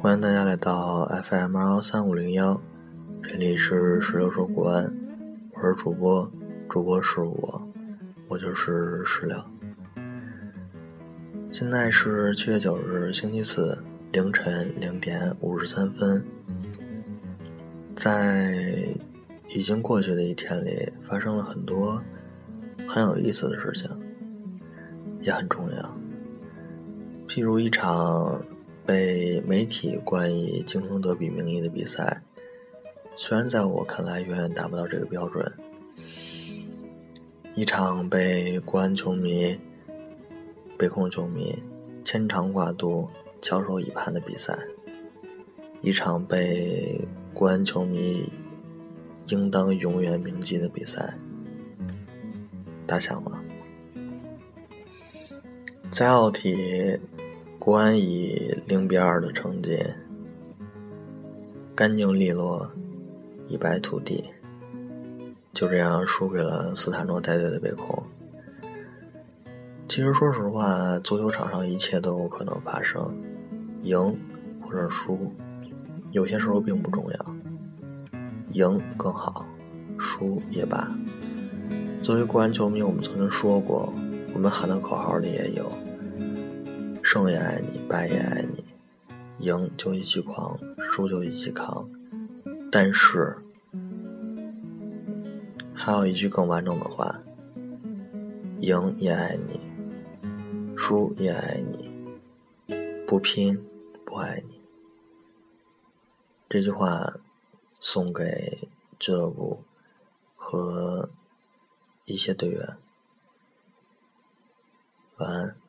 欢迎大家来到 FM 二幺三五零幺，这里是石榴说国安，我是主播，主播是我，我就是石榴。现在是七月九日星期四凌晨零点五十三分，在已经过去的一天里，发生了很多很有意思的事情，也很重要，譬如一场。被媒体冠以“京城德比”名义的比赛，虽然在我看来远远达不到这个标准。一场被国安球迷、北控球迷牵肠挂肚、翘首以盼的比赛，一场被国安球迷应当永远铭记的比赛，打响了，在奥体。国安以零比二的成绩，干净利落，一败涂地，就这样输给了斯坦诺带队的北控。其实，说实话，足球场上一切都有可能发生，赢或者输，有些时候并不重要，赢更好，输也罢。作为国安球迷，我们曾经说过，我们喊的口号里也有。胜也爱你，败也爱你，赢就一起狂，输就一起扛。但是，还有一句更完整的话：赢也爱你，输也爱你，不拼不爱你。这句话送给俱乐部和一些队员。晚安。